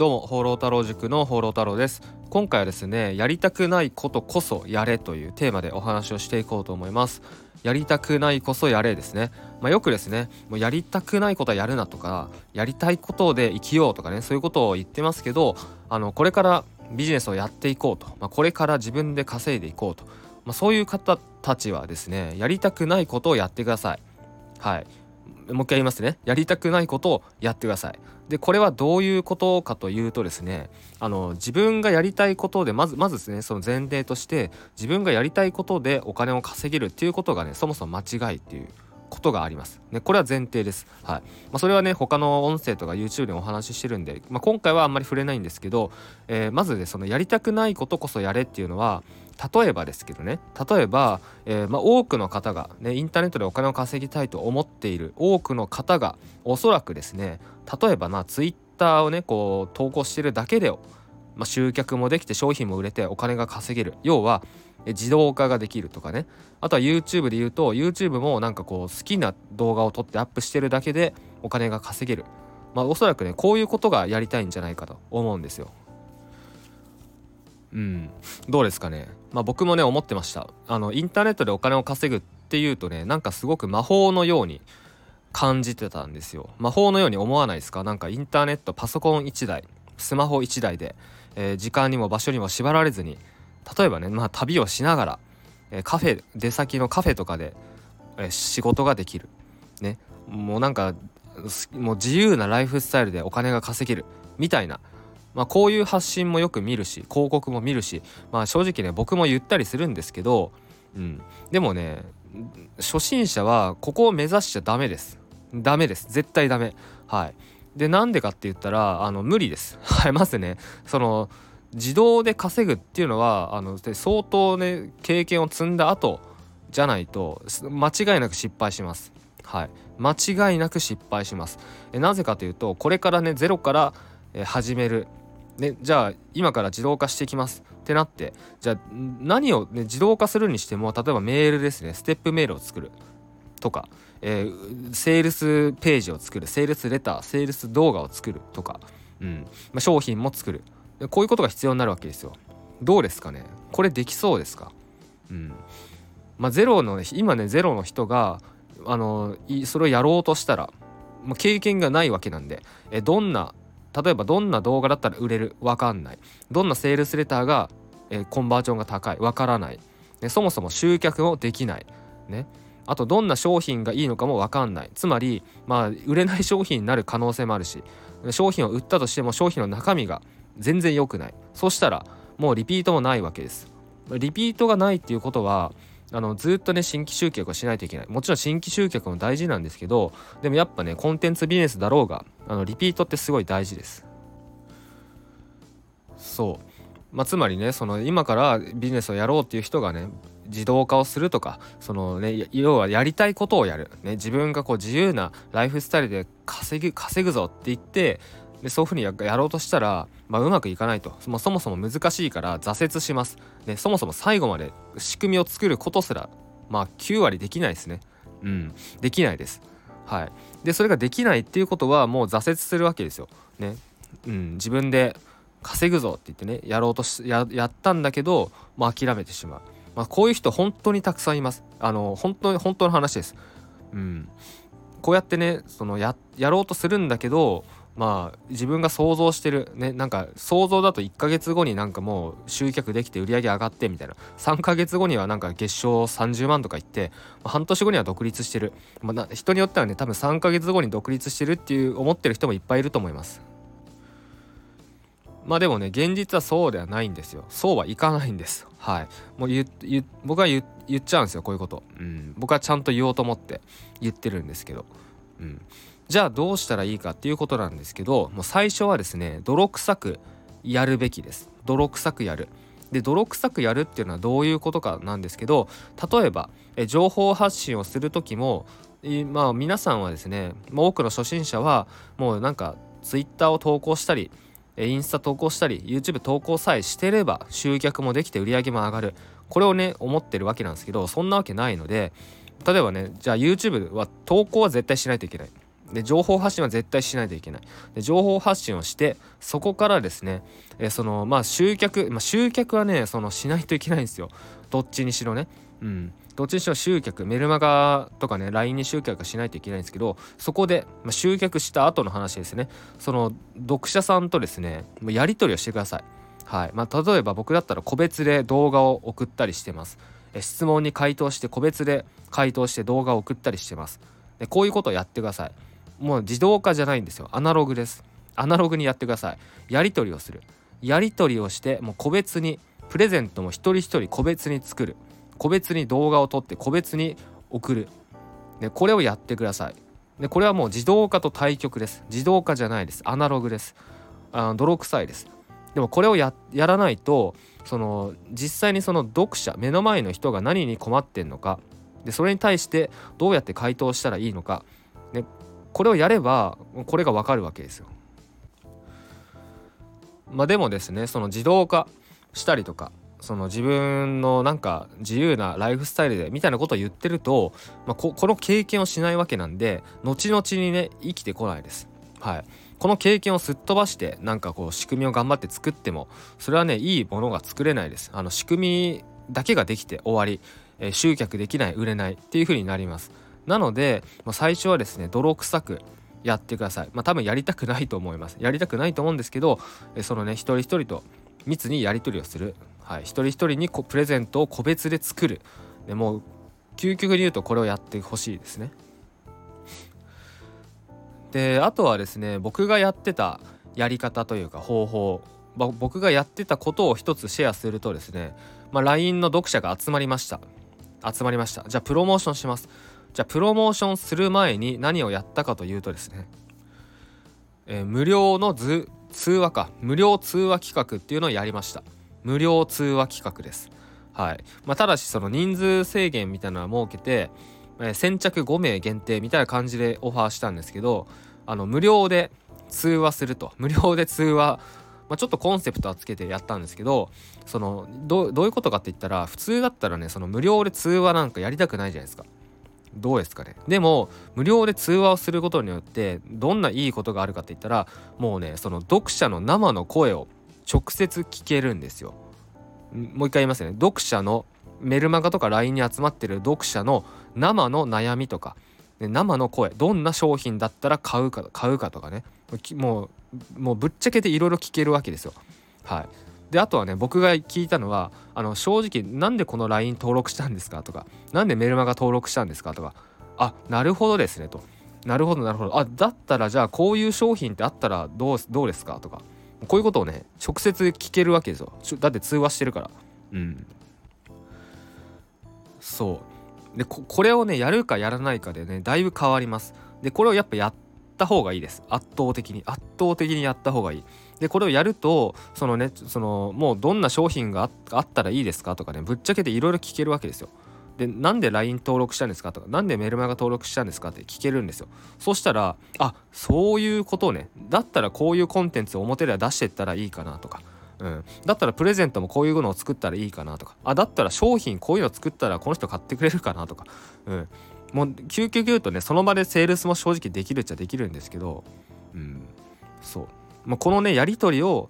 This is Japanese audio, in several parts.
どうも放浪太郎塾の放浪太郎です。今回はですねやりたくないことこそやれというテーマでお話をしていこうと思います。やりたくないこそやれですね。まあ、よくですねもうやりたくないことはやるなとかやりたいことで生きようとかねそういうことを言ってますけどあのこれからビジネスをやっていこうと、まあ、これから自分で稼いでいこうと、まあ、そういう方たちはですねやりたくないことをやってください。はい。もう一回言いますねやりたくないことをやってくださいでこれはどういうことかというとですねあの自分がやりたいことでまずまずですねその前提として自分がやりたいことでお金を稼げるっていうことがねそもそも間違いっていうことがあります。ね、これは前提です。はい。まあ、それはね、他の音声とか YouTube でお話ししてるんで、まあ、今回はあんまり触れないんですけど、えー、まずね、そのやりたくないことこそやれっていうのは、例えばですけどね、例えば、えー、まあ、多くの方が、ね、インターネットでお金を稼ぎたいと思っている多くの方が、おそらくですね、例えばな、Twitter をね、こう、投稿してるだけで、まあ、集客もできて商品も売れてお金が稼げる。要は、自動化ができるとかね。あとは YouTube で言うと YouTube もなんかこう好きな動画を撮ってアップしてるだけでお金が稼げる。まあおそらくねこういうことがやりたいんじゃないかと思うんですよ。うん。どうですかね。まあ僕もね思ってました。あのインターネットでお金を稼ぐっていうとねなんかすごく魔法のように感じてたんですよ。魔法のように思わないですか？なんかインターネットパソコン1台スマホ1台で、えー、時間にも場所にも縛られずに例えばね、まあ、旅をしながら、えカフェ出先のカフェとかで、え仕事ができる、ね、もうなんかもう自由なライフスタイルでお金が稼げる。みたいな、まあ、こういう発信もよく見るし広告も見るし、まあ、正直ね僕も言ったりするんですけど、うん、でもね初心者はここを目指しちゃダメです。ダメです。絶対ダメ。はい。でなんでかって言ったらあの無理です。はいまずねその自動で稼ぐっていうのはあの相当ね経験を積んだ後じゃないと間違いなく失敗します。はい、間違いなく失敗します。えなぜかというとこれからねゼロから始める、ね、じゃあ今から自動化していきます。ってなってじゃあ何を、ね、自動化するにしても例えばメールですね。ステップメールを作る。とか、えー、セールスページを作る。セールスレターセールス動画を作る。とか、うん。まあ、商品も作る。こういうことが必要になるわけですよ。どうですかね？これできそうですか？うん。まあゼロの今ねゼロの人があのそれをやろうとしたら、まあ、経験がないわけなんでえどんな例えばどんな動画だったら売れる？わかんない。どんなセールスレターがえコンバージョンが高い？わからない、ね、そもそも集客もできない。ね。あとどんな商品がいいのかも分かんない。つまりまあ売れない商品になる可能性もあるし商品を売ったとしても商品の中身が全然良くない。そしたらもうリピートもないわけです。リピートがないっていうことはあのずっとね新規集客をしないといけない。もちろん新規集客も大事なんですけどでもやっぱねコンテンツビジネスだろうがあのリピートってすごい大事です。そう。まあ、つまりねその今からビジネスをやろうっていう人がね自動化をするとかそのね要はやりたいことをやる、ね、自分がこう自由なライフスタイルで稼ぐ稼ぐぞって言ってでそういうふうにやろうとしたら、まあ、うまくいかないと、ま、そもそも難しいから挫折します、ね、そもそも最後まで仕組みを作ることすらまあ9割できないですね。うん。できないです。はい。でそれができないっていうことはもう挫折するわけですよ。ね。うん。自分で稼ぐぞって言ってねやろうとしややったんだけど、まあ、諦めてしまう、まあ、こういう人本当にたくさんいます。あの本当に本当の話です。うん。こうやってねそのややろうとするんだけどまあ自分が想像してるねなんか想像だと1ヶ月後になんかもう集客できて売り上げ上がってみたいな。3ヶ月後にはなんか月賞30万とかいって、まあ、半年後には独立してる、まあ、人によってはね多分3ヶ月後に独立してるっていう思ってる人もいっぱいいると思います。まあでもね現実はそうではないんですよ。そうはいかないんです。はい。もう僕は言っちゃうんですよこういうこと、うん、僕はちゃんと言おうと思って言ってるんですけど。うん。じゃあどうしたらいいかっていうことなんですけどもう最初はですね泥臭くやるべきです。泥臭くやる。で泥臭くやるっていうのはどういうことかなんですけど例えばえ情報発信をする時もまあ皆さんはですね多くの初心者はもうなんか Twitter を投稿したりインスタ投稿したり YouTube 投稿さえしてれば集客もできて売り上げも上がる。これをね思ってるわけなんですけどそんなわけないので例えばねじゃあ YouTube は投稿は絶対しないといけない。で情報発信は絶対しないといけない。で情報発信をしてそこからですね、えそのまあ集客、まあ、集客はねそのしないといけないんですよ。どっちにしろね。うん。どっちにしろ集客メルマガとかね LINE に集客しないといけないんですけどそこで、まあ、集客した後の話ですね。その読者さんとですねやり取りをしてください。はい。まあ、例えば僕だったら個別で動画を送ったりしてます。質問に回答して個別で回答して動画を送ったりしてます。でこういうことをやってください。もう自動化じゃないんですよ。アナログです。アナログにやってください。やり取りをする。やり取りをしてもう個別にプレゼントも一人一人個別に作る。個別に動画を撮って個別に送る。でこれをやってください。でこれはもう自動化と対極です。自動化じゃないです。アナログです。あ泥臭いです。でもこれをやらないとその実際にその読者目の前の人が何に困ってんのか。でそれに対してどうやって回答したらいいのか、これをやればこれがわかるわけですよ。まあでもですねその自動化したりとかその自分のなんか自由なライフスタイルでみたいなことを言ってると、まあ、ここの経験をしないわけなんで後々にね生きてこないです。はい、この経験をすっ飛ばしてなんかこう仕組みを頑張って作ってもそれはねいいものが作れないですあの仕組みだけができて終わり、えー、集客できない売れないっていう風になりますなので、まあ、最初はですね泥臭くやってください。まあ多分やりたくないと思います。やりたくないと思うんですけど、え、そのね一人一人と密にやり取りをする、はい、一人一人にプレゼントを個別で作る。でもう究極に言うとこれをやってほしいですね。であとはですね僕がやってたやり方というか方法。僕がやってたことを一つシェアするとですね、まあ、LINE の読者が集まりました。集まりました。じゃあプロモーションします。じゃあプロモーションする前に何をやったかというとですね、えー、無料の図通話か。無料通話企画っていうのをやりました。無料通話企画です。はい。まあ、ただしその人数制限みたいなのは設けてえ先着5名限定みたいな感じでオファーしたんですけどあの無料で通話すると。無料で通話まあ、ちょっとコンセプトはつけてやったんですけどそのどういうことかって言ったら普通だったらねその無料で通話なんかやりたくないじゃないですか。どうですかね？でも無料で通話をすることによってどんないいことがあるかって言ったらもうねその読者の生の声を直接聞けるんですよ。もう一回言いますね。読者のメルマガとか LINE に集まってる読者の生の悩みとか、生の声どんな商品だったら買うか買うかとかね。もうもうぶっちゃけていろいろ聞けるわけですよ。はい、であとはね僕が聞いたのはあの正直なんでこの LINE 登録したんですかとか何でメルマガ登録したんですかとかあなるほどですねと。なるほどなるほど。あだったらじゃあこういう商品ってあったらどうどうですかとかこういうことをね直接聞けるわけですよ。だって通話してるから。うん。そう。でこれをねやるかやらないかでねだいぶ変わります。でこれをやっぱやった方がいいです。圧倒的に圧倒的にやった方がいいでこれをやるとそのねそのもうどんな商品があったらいいですかとかねぶっちゃけていろいろ聞けるわけですよ。でなんで LINE 登録したんですかとか何でメルマガ登録したんですかって聞けるんですよ。そしたらあそういうことをね。だったらこういうコンテンツを表では出してったらいいかなとか。うん、だったらプレゼントもこういうのを作ったらいいかなとか。あだったら商品こういうの作ったらこの人買ってくれるかなとか、うん、もう究極言うとねその場でセールスも正直できるっちゃできるんですけど、うん、そう、まあ、このねやり取りを、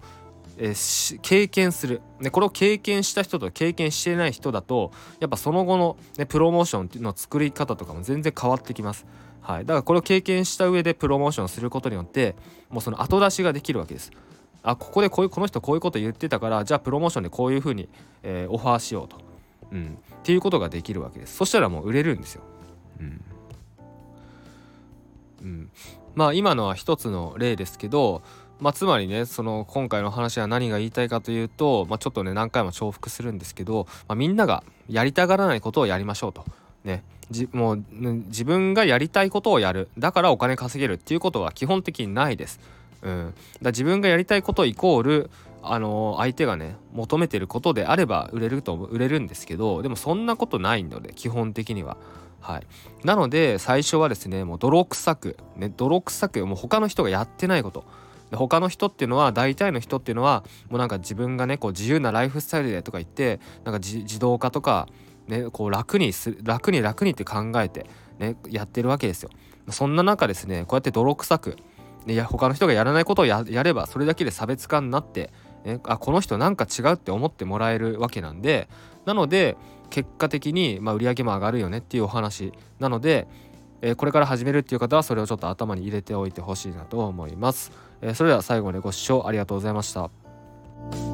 えー、経験する、ね、これを経験した人と経験してない人だとやっぱその後の、ね、プロモーションっていうの作り方とかも全然変わってきます。はい、だからこれを経験した上でプロモーションすることによってもうその後出しができるわけです。あここでこういうこの人こういうこと言ってたからじゃあプロモーションでこういうふうに、えー、オファーしようと、うん、っていうことができるわけです。そしたらもう売れるんですよ、うん。うん、まあ今のは一つの例ですけどまあ、つまりねその今回の話は何が言いたいかというと、まあ、ちょっとね何回も重複するんですけど、まあ、みんながやりたがらないことをやりましょうと。ね、じもう自分がやりたいことをやるだからお金稼げるっていうことは基本的にないです。うん、だ自分がやりたいことイコールあの相手がね求めてることであれば売れると売れるんですけどでもそんなことないので基本的には。はい、なので最初はですねもう泥臭くね泥臭くもう他の人がやってないことで他の人っていうのは大体の人っていうのはもうなんか自分がねこう自由なライフスタイルでとか言ってなんか自動化とかねこう楽にす楽に楽にって考えてね、やってるわけですよ。そんな中ですねこうやって泥臭くいや他の人がやらないことをやればそれだけで差別化になって、ね、あこの人なんか違うって思ってもらえるわけなんでなので結果的に、まあ、売り上げも上がるよねっていうお話なので、えー、これから始めるっていう方はそれをちょっと頭に入れておいてほしいなと思います、えー、それでは最後までご視聴ありがとうございました。